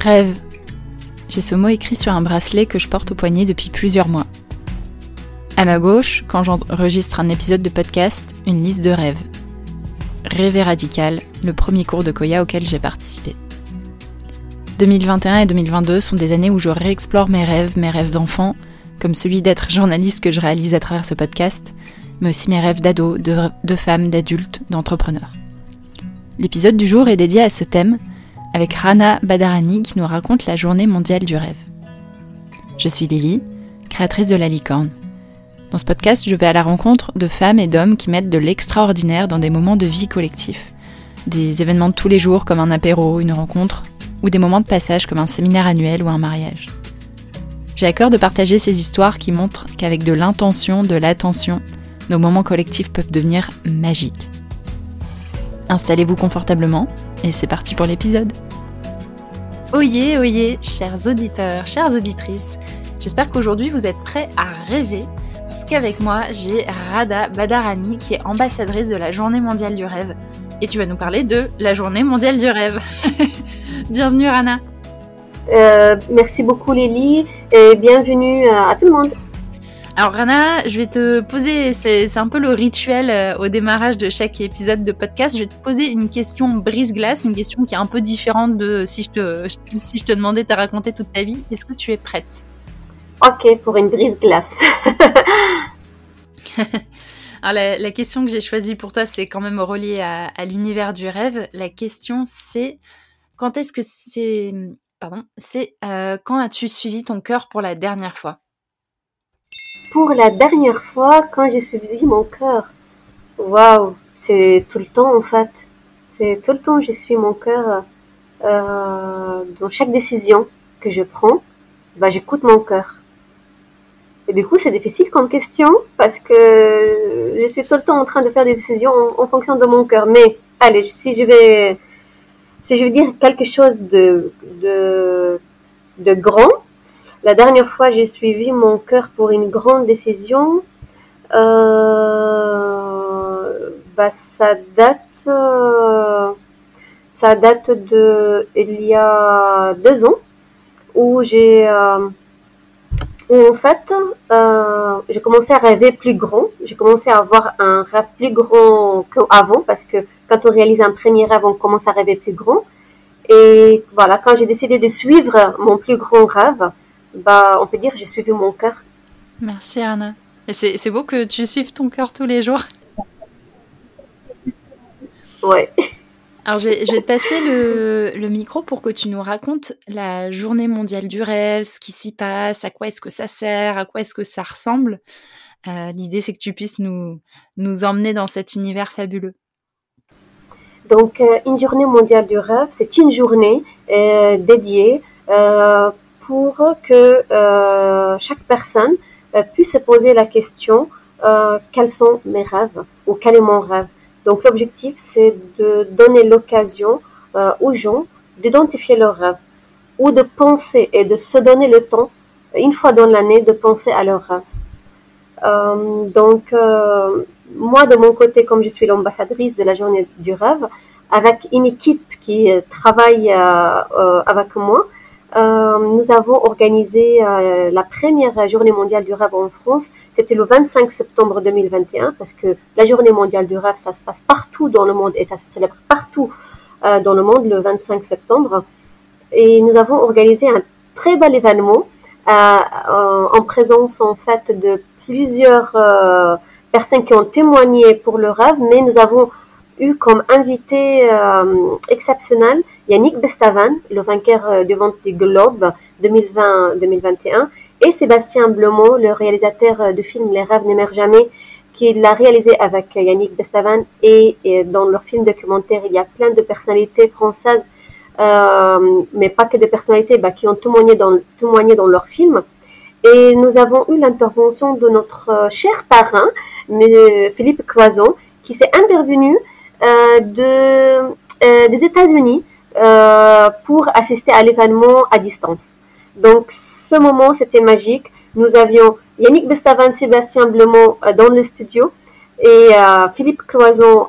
Rêve. J'ai ce mot écrit sur un bracelet que je porte au poignet depuis plusieurs mois. À ma gauche, quand j'enregistre un épisode de podcast, une liste de rêves. Rêver radical, le premier cours de Koya auquel j'ai participé. 2021 et 2022 sont des années où je réexplore mes rêves, mes rêves d'enfant, comme celui d'être journaliste que je réalise à travers ce podcast, mais aussi mes rêves d'ado, de, de femme, d'adulte, d'entrepreneur. L'épisode du jour est dédié à ce thème, avec Rana Badarani qui nous raconte la journée mondiale du rêve. Je suis Lily, créatrice de La Licorne. Dans ce podcast, je vais à la rencontre de femmes et d'hommes qui mettent de l'extraordinaire dans des moments de vie collectif. Des événements de tous les jours comme un apéro, une rencontre, ou des moments de passage comme un séminaire annuel ou un mariage. J'ai à cœur de partager ces histoires qui montrent qu'avec de l'intention, de l'attention, nos moments collectifs peuvent devenir magiques. Installez-vous confortablement et c'est parti pour l'épisode. Oyez, oyez, chers auditeurs, chères auditrices, j'espère qu'aujourd'hui vous êtes prêts à rêver parce qu'avec moi j'ai Rada Badarani qui est ambassadrice de la Journée mondiale du rêve et tu vas nous parler de la Journée mondiale du rêve. bienvenue Rana. Euh, merci beaucoup Lily et bienvenue à tout le monde. Alors Rana, je vais te poser, c'est un peu le rituel euh, au démarrage de chaque épisode de podcast, je vais te poser une question brise-glace, une question qui est un peu différente de si je te, si je te demandais de raconter toute ta vie. Est-ce que tu es prête? Ok, pour une brise-glace. Alors la, question que j'ai choisie pour toi, c'est quand même relié à, l'univers du rêve. La question c'est quand est-ce que c'est... Pardon, c'est euh, quand as-tu suivi ton cœur pour la dernière fois? Pour la dernière fois, quand j'ai suivi mon cœur, waouh, c'est tout le temps en fait. C'est tout le temps, je suis mon cœur euh, dans chaque décision que je prends. Bah, j'écoute mon cœur. Et du coup, c'est difficile comme question parce que je suis tout le temps en train de faire des décisions en, fonction de mon cœur. Mais allez, si je vais, si je veux dire quelque chose de, de, de grand, la dernière fois, j'ai suivi mon cœur pour une grande décision. Euh, bah, ça date, euh, ça date de il y a deux ans où j'ai, euh, où en fait, j'ai commencé à rêver plus grand. J'ai commencé à avoir un rêve plus grand qu'avant parce que quand on réalise un premier rêve, on commence à rêver plus grand. Et voilà, quand j'ai décidé de suivre mon plus grand rêve, bah, on peut dire j'ai suivi mon cœur. Merci Anna. Et c'est beau que tu suives ton cœur tous les jours. Ouais. Alors, je vais, te passer le, le, micro pour que tu nous racontes la journée mondiale du rêve, ce qui s'y passe, à quoi est-ce que ça sert, à quoi est-ce que ça ressemble. Euh, l'idée, c'est que tu puisses nous, nous emmener dans cet univers fabuleux. Donc, euh, une journée mondiale du rêve, c'est une journée euh, dédiée pour que euh, chaque personne euh, puisse se poser la question euh, quels sont mes rêves ou quel est mon rêve. Donc l'objectif, c'est de donner l'occasion aux gens d'identifier leurs rêves ou de penser et de se donner le temps, une fois dans l'année, de penser à leurs rêves. donc, moi, de mon côté, comme je suis l'ambassadrice de la journée du rêve, avec une équipe qui travaille avec moi, euh, nous avons organisé euh, la première journée mondiale du rêve en France. C'était le 25 septembre 2021 parce que la journée mondiale du rêve, ça se passe partout dans le monde et ça se célèbre partout euh, dans le monde le 25 septembre. Et nous avons organisé un très bel événement en présence en fait de plusieurs personnes qui ont témoigné pour le rêve, mais nous avons eu comme invité exceptionnel Yannick Bestavan, le vainqueur euh, du Globe 2020-2021, et Sébastien Blemont, le réalisateur euh, du film Les rêves n'émergent jamais, qui l'a réalisé avec euh, Yannick Bestavan. Et, dans leur film documentaire, il y a plein de personnalités françaises, mais pas que des personnalités, bah, qui ont témoigné dans, leur film. Et nous avons eu l'intervention de notre cher parrain, Philippe Cloison, qui s'est intervenu de, des États-Unis euh, pour assister à l'événement à distance. Donc ce moment, c'était magique. Nous avions Yannick Bestavan, Sébastien Blemont euh, dans le studio et euh, Philippe Cloison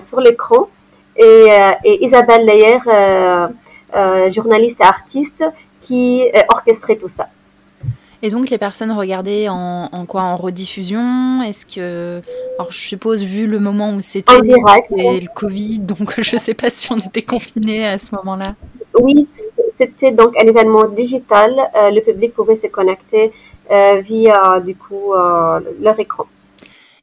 sur l'écran et, et, Isabelle Leyer journalistes et artistes qui orchestraient tout ça. Et donc les personnes regardaient en, quoi En rediffusion? Est-ce que. Alors je suppose, vu le moment où c'était le Covid, donc je ne sais pas si on était confinés à ce moment-là. Oui, c'était donc un événement digital. Euh, le public pouvait se connecter euh, via du coup euh, leur écran.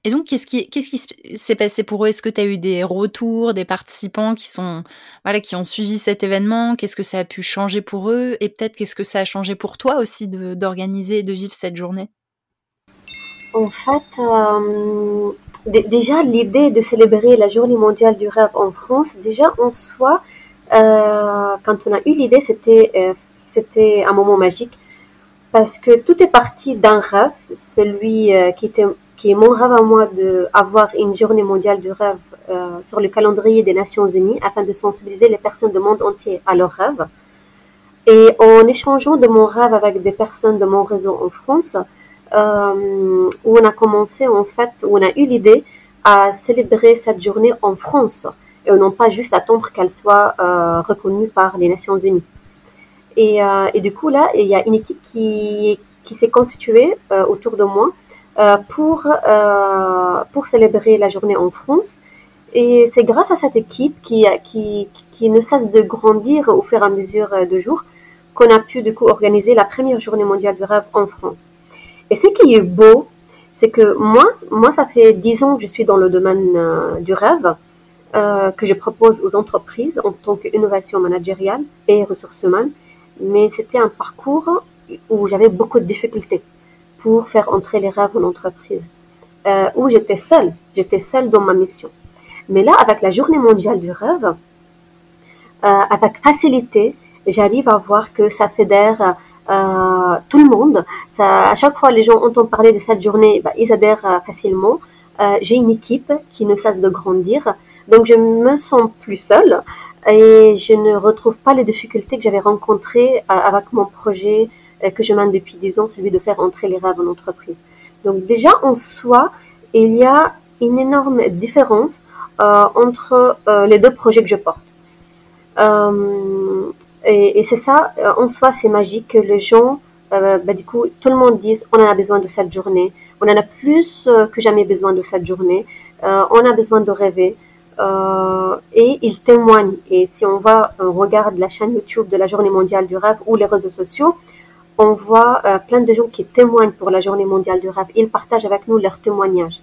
Et donc, qu'est-ce qui, s'est passé pour eux? Est-ce que tu as eu des retours, des participants qui, sont, voilà, qui ont suivi cet événement? Qu'est-ce que ça a pu changer pour eux? Et peut-être qu'est-ce que ça a changé pour toi aussi d'organiser et de vivre cette journée? En fait, euh, déjà, l'idée de célébrer la journée mondiale du rêve en France, déjà en soi, euh, quand on a eu l'idée, euh, c'était un moment magique. Parce que tout est parti d'un rêve, celui qui était qui est mon rêve à moi d'avoir une journée mondiale du rêve euh, sur le calendrier des Nations Unies afin de sensibiliser les personnes du monde entier à leurs rêves. Et en échangeant de mon rêve avec des personnes de mon réseau en France, euh, où on a commencé en fait, où on a eu l'idée à célébrer cette journée en France et non pas juste attendre qu'elle soit euh, reconnue par les Nations Unies. Et, et, du coup là, il y a une équipe qui, qui s'est constituée autour de moi euh, pour, euh, pour célébrer la journée en France. Et c'est grâce à cette équipe qui, qui, qui ne cesse de grandir au fur et à mesure de jours qu'on a pu du coup organiser la première journée mondiale du rêve en France. Et ce qui est beau, c'est que moi, moi, ça fait dix ans que je suis dans le domaine euh, du rêve, euh, que je propose aux entreprises en tant qu'innovation managériale et ressources humaines. Mais c'était un parcours où j'avais beaucoup de difficultés pour faire entrer les rêves en entreprise, euh, où j'étais seule, j'étais seule dans ma mission. Mais là, avec la journée mondiale du rêve, euh, avec facilité, j'arrive à voir que ça fédère euh, tout le monde. À chaque fois, les gens entendent parler de cette journée, bah, ils adhèrent euh, facilement. J'ai une équipe qui ne cesse de grandir, donc je me sens plus seule et je ne retrouve pas les difficultés que j'avais rencontrées avec mon projet que je mène depuis 10 ans, celui de faire entrer les rêves en entreprise. Donc déjà en soi, il y a une énorme différence euh, entre euh, les deux projets que je porte. Euh, et, c'est ça, euh, en soi, c'est magique que les gens, euh, bah, du coup, tout le monde dise on en a besoin de cette journée, on en a plus que jamais besoin de cette journée, on a besoin de rêver. et ils témoignent. Et si on on regarde la chaîne YouTube de la Journée mondiale du rêve ou les réseaux sociaux, on voit euh, plein de gens qui témoignent pour la journée mondiale du rêve. Ils partagent avec nous leurs témoignages.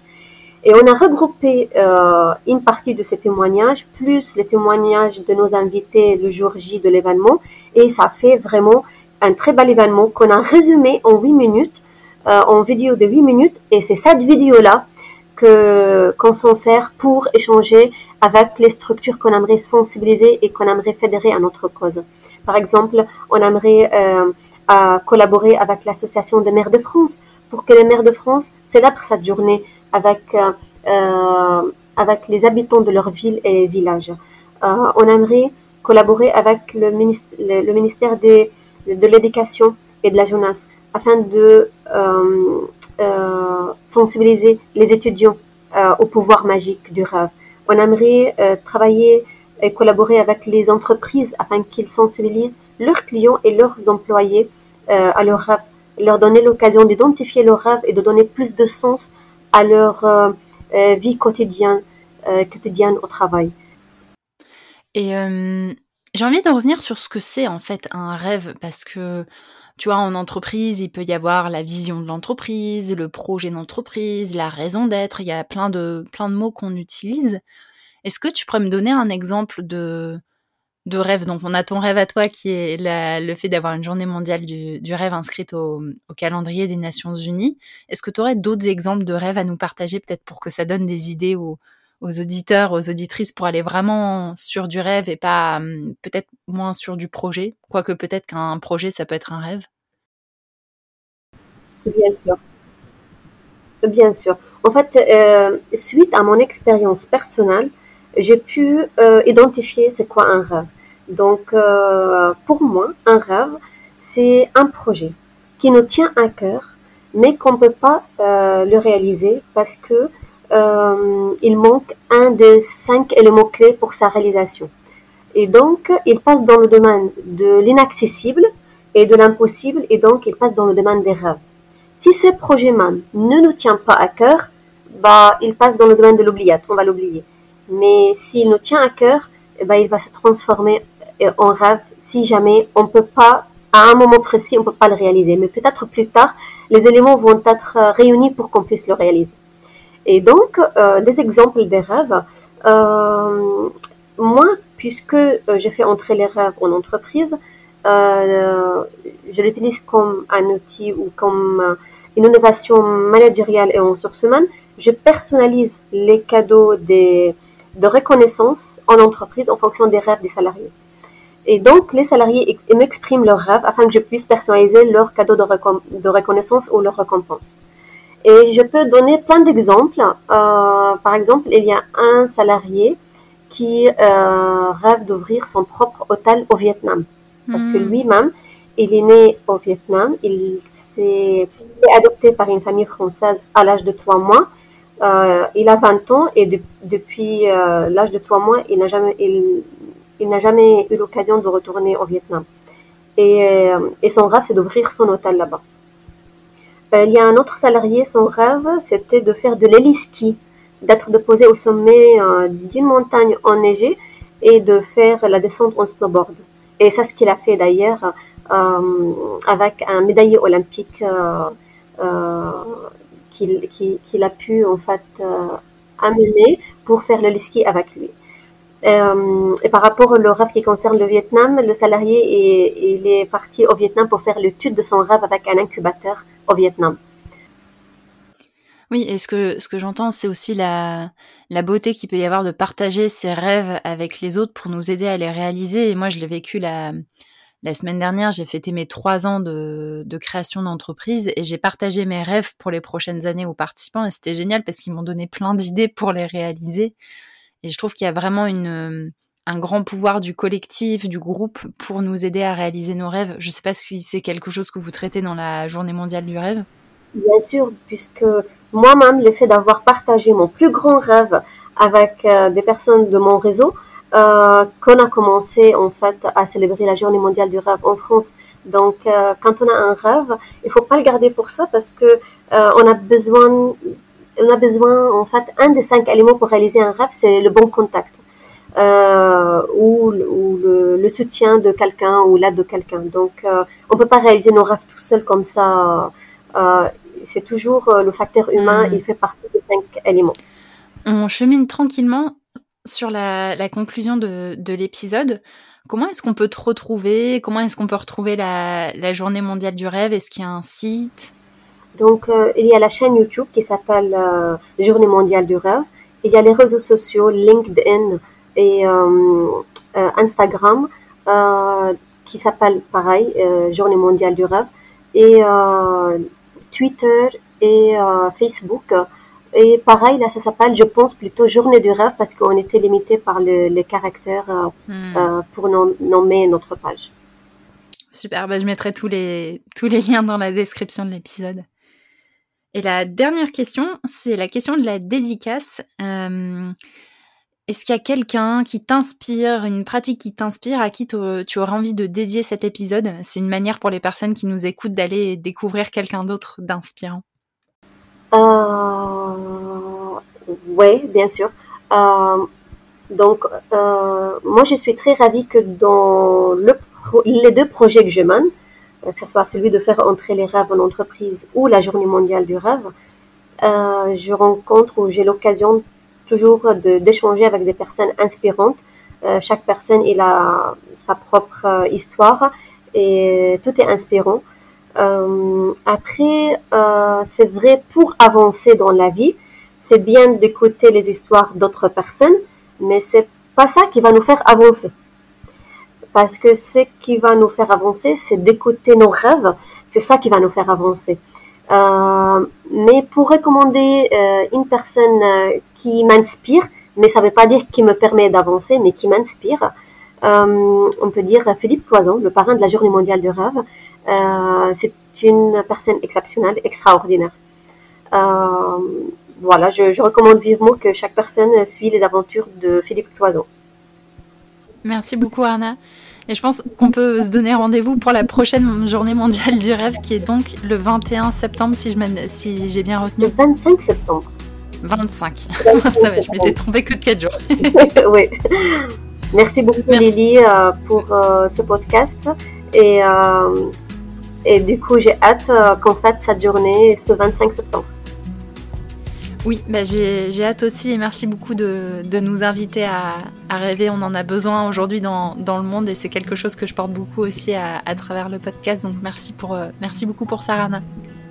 Et on a regroupé euh, une partie de ces témoignages, plus les témoignages de nos invités le jour J de l'événement. Et ça fait vraiment un très bel événement qu'on a résumé en 8 minutes, euh, en vidéo de 8 minutes. Et c'est cette vidéo-là que qu'on s'en sert pour échanger avec les structures qu'on aimerait sensibiliser et qu'on aimerait fédérer à notre cause. Par exemple, on aimerait euh, à collaborer avec l'Association des maires de France pour que les maires de France célèbrent cette journée avec, euh, euh, avec les habitants de leur ville et village. Euh, on aimerait collaborer avec le, ministère, le, ministère des, de l'éducation et de la jeunesse afin de sensibiliser les étudiants au pouvoir magique du rêve. On aimerait travailler et collaborer avec les entreprises afin qu'ils sensibilisent leurs clients et leurs employés euh, à leur rêve, leur donner l'occasion d'identifier leurs rêves et de donner plus de sens à leur euh, euh, vie quotidienne, quotidienne au travail. Et j'ai envie de revenir sur ce que c'est en fait un rêve parce que tu vois, en entreprise, il peut y avoir la vision de l'entreprise, le projet d'entreprise, la raison d'être. Il y a plein de, plein de mots qu'on utilise. Est-ce que tu pourrais me donner un exemple de, de rêve. Donc, on a ton rêve à toi qui est le fait d'avoir une journée mondiale du, rêve inscrite au, calendrier des Nations Unies. Est-ce que tu aurais d'autres exemples de rêves à nous partager, peut-être pour que ça donne des idées aux, auditeurs, aux auditrices, pour aller vraiment sur du rêve et pas hum, peut-être moins sur du projet? Quoique peut-être qu'un projet, ça peut être un rêve. Bien sûr. Bien sûr. En fait, euh, suite à mon expérience personnelle, j'ai pu euh, identifier c'est quoi un rêve. Donc, euh, pour moi, un rêve, c'est un projet qui nous tient à cœur, mais qu'on ne peut pas euh, le réaliser parce que euh, il manque un des cinq éléments clés pour sa réalisation. Et donc, il passe dans le domaine de l'inaccessible et de l'impossible, et donc il passe dans le domaine des rêves. Si ce projet même ne nous tient pas à cœur, bah, il passe dans le domaine de l'oubliette, on va l'oublier. Mais s'il nous tient à cœur, bah, il va se transformer en rêve si jamais on peut pas, à un moment précis, on peut pas le réaliser. Mais peut-être plus tard, les éléments vont être euh, réunis pour qu'on puisse le réaliser. Et donc, euh, des exemples des rêves. Euh, moi, puisque j'ai fait entrer les rêves en entreprise, je l'utilise comme un outil ou comme une innovation managériale et en ressources humaines. Je personnalise les cadeaux des, de reconnaissance en entreprise en fonction des rêves des salariés. Et donc, les salariés m'expriment leurs rêves afin que je puisse personnaliser leur cadeau de, de reconnaissance ou leur récompense. Et je peux donner plein d'exemples. Euh, par exemple, il y a un salarié qui euh, rêve d'ouvrir son propre hôtel au Vietnam. Parce que hmm. lui-même, il est né au Vietnam. Il s'est adopté par une famille française à l'âge de trois mois. Euh, il a 20 ans et depuis l'âge de trois mois, il n'a jamais, il, il n'a jamais eu l'occasion de retourner au Vietnam. Et, euh, son rêve, c'est d'ouvrir son hôtel là-bas. Euh, il y a un autre salarié, son rêve, c'était de faire de l'héliski, d'être déposé au sommet euh, d'une montagne enneigée et de faire la descente en snowboard. Et c'est ce qu'il a fait d'ailleurs avec un médaillé olympique qu'il a pu en fait amener pour faire le ski avec lui. Euh, et par rapport au rêve qui concerne le Vietnam, le salarié est, est parti au Vietnam pour faire l'étude de son rêve avec un incubateur au Vietnam. Oui, et ce que, ce que j'entends, c'est aussi la, la beauté qu'il peut y avoir de partager ses rêves avec les autres pour nous aider à les réaliser. Et moi, je l'ai vécu la, la semaine dernière, j'ai fêté mes trois ans de, de création d'entreprise et j'ai partagé mes rêves pour les prochaines années aux participants. Et c'était génial parce qu'ils m'ont donné plein d'idées pour les réaliser. Et je trouve qu'il y a vraiment euh, un grand pouvoir du collectif, du groupe pour nous aider à réaliser nos rêves. Je ne sais pas si c'est quelque chose que vous traitez dans la journée mondiale du rêve. Bien sûr, puisque moi-même, le fait d'avoir partagé mon plus grand rêve avec euh, des personnes de mon réseau, euh, qu'on a commencé en fait à célébrer la journée mondiale du rêve en France. Donc, quand on a un rêve, il faut pas le garder pour soi parce que on a besoin on a besoin, en fait, un des cinq éléments pour réaliser un rêve, c'est le bon contact. Euh, ou, le, soutien de quelqu'un ou l'aide de quelqu'un. Donc, euh, on ne peut pas réaliser nos rêves tout seul comme ça. Euh, c'est toujours le facteur humain, mm. il fait partie des cinq éléments. On chemine tranquillement sur la, conclusion de, l'épisode. Comment est-ce qu'on peut te retrouver? Comment est-ce qu'on peut retrouver la, la journée mondiale du rêve? Est-ce qu'il y a un site? Donc, euh, il y a la chaîne YouTube qui s'appelle euh, Journée mondiale du rêve. Il y a les réseaux sociaux LinkedIn et euh, Instagram qui s'appellent pareil Journée mondiale du rêve et Twitter et Facebook. Et pareil, là, ça s'appelle, je pense, plutôt Journée du rêve parce qu'on était limité par les caractères hmm. pour nommer notre page. Super, bah, je mettrai tous les, tous les liens dans la description de l'épisode. Et la dernière question, c'est la question de la dédicace. Euh, est-ce qu'il y a quelqu'un qui t'inspire, une pratique qui t'inspire, à qui tu aurais envie de dédier cet épisode? C'est une manière pour les personnes qui nous écoutent d'aller découvrir quelqu'un d'autre d'inspirant. Euh, oui, bien sûr. Euh, donc, moi, je suis très ravie que dans les deux projets que je mène, euh, que ce soit celui de faire entrer les rêves en entreprise ou la journée mondiale du rêve, euh, je rencontre ou j'ai l'occasion toujours d'échanger avec des personnes inspirantes. Euh, chaque personne il a sa propre histoire et tout est inspirant. après, c'est vrai pour avancer dans la vie, c'est bien d'écouter les histoires d'autres personnes, mais c'est pas ça qui va nous faire avancer parce que ce qui va nous faire avancer, c'est d'écouter nos rêves. C'est ça qui va nous faire avancer. Euh, mais pour recommander euh, une personne euh, qui m'inspire, mais ça ne veut pas dire qui me permet d'avancer, mais qui m'inspire, on peut dire Philippe Poison, le parrain de la Journée mondiale du rêve. c'est une personne exceptionnelle, extraordinaire. voilà, je, recommande vivement que chaque personne suit les aventures de Philippe Cloison. Merci beaucoup Arna. Et je pense qu'on peut se donner rendez-vous pour la prochaine journée mondiale du rêve qui est donc le 21 septembre si j'ai si bien retenu. Le 25 septembre. 25. Ça va, je m'étais trompée que de 4 jours. oui. Merci beaucoup Lily euh, pour euh, ce podcast. Et, euh, et du coup, j'ai hâte qu'on fasse cette journée ce 25 septembre. Oui, bah j'ai hâte aussi et merci beaucoup de, de nous inviter à, à, rêver. On en a besoin aujourd'hui dans, dans, le monde et c'est quelque chose que je porte beaucoup aussi à, à travers le podcast. Donc merci, pour, merci beaucoup pour ça, Rana.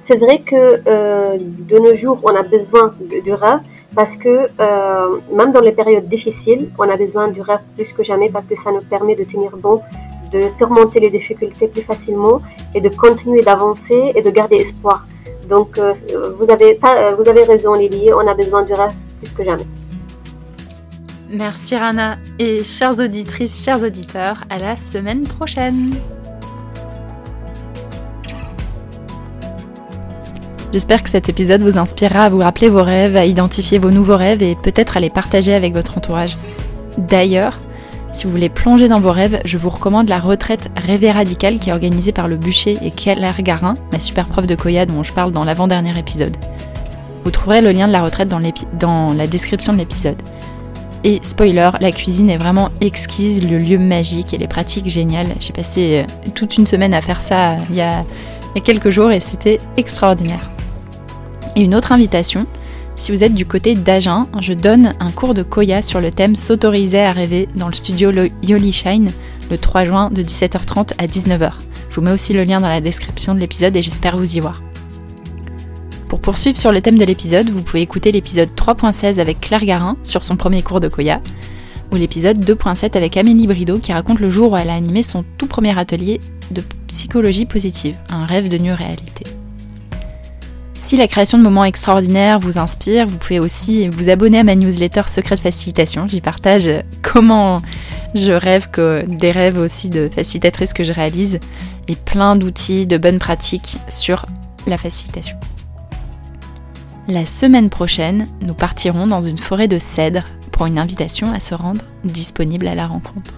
C'est vrai que euh, de nos jours, on a besoin du rêve parce que euh, même dans les périodes difficiles, on a besoin du rêve plus que jamais parce que ça nous permet de tenir bon, de surmonter les difficultés plus facilement et de continuer d'avancer et de garder espoir. Donc euh, vous, avez pas, vous avez raison Lily, on a besoin du rêve plus que jamais. Merci Rana et chères auditrices, chers auditeurs, à la semaine prochaine. J'espère que cet épisode vous inspirera à vous rappeler vos rêves, à identifier vos nouveaux rêves et peut-être à les partager avec votre entourage. D'ailleurs, si vous voulez plonger dans vos rêves, je vous recommande la retraite Rêver Radical qui est organisée par le bûcher et Keller Garin, ma super prof de Koya dont je parle dans l'avant-dernier épisode. Vous trouverez le lien de la retraite dans, la description de l'épisode. Et spoiler, la cuisine est vraiment exquise, le lieu magique et les pratiques géniales. J'ai passé euh, toute une semaine à faire ça a, il y a quelques jours et c'était extraordinaire. Et une autre invitation, si vous êtes du côté d'Agen, je donne un cours de Koya sur le thème S'autoriser à rêver dans le studio Yoli Shine le 3 juin de 17h30 à 19h. Je vous mets aussi le lien dans la description de l'épisode et j'espère vous y voir. Pour poursuivre sur le thème de l'épisode, vous pouvez écouter l'épisode 3.16 avec Claire Garin sur son premier cours de Koya, ou l'épisode 2.7 avec Amélie Brideau qui raconte le jour où elle a animé son tout premier atelier de psychologie positive, un rêve de nue réalité. Si la création de moments extraordinaires vous inspire, vous pouvez aussi vous abonner à ma newsletter Secret de Facilitation. J'y partage comment je rêve que des rêves aussi de facilitatrice que je réalise et plein d'outils, de bonnes pratiques sur la facilitation. La semaine prochaine, nous partirons dans une forêt de cèdres pour une invitation à se rendre disponible à la rencontre.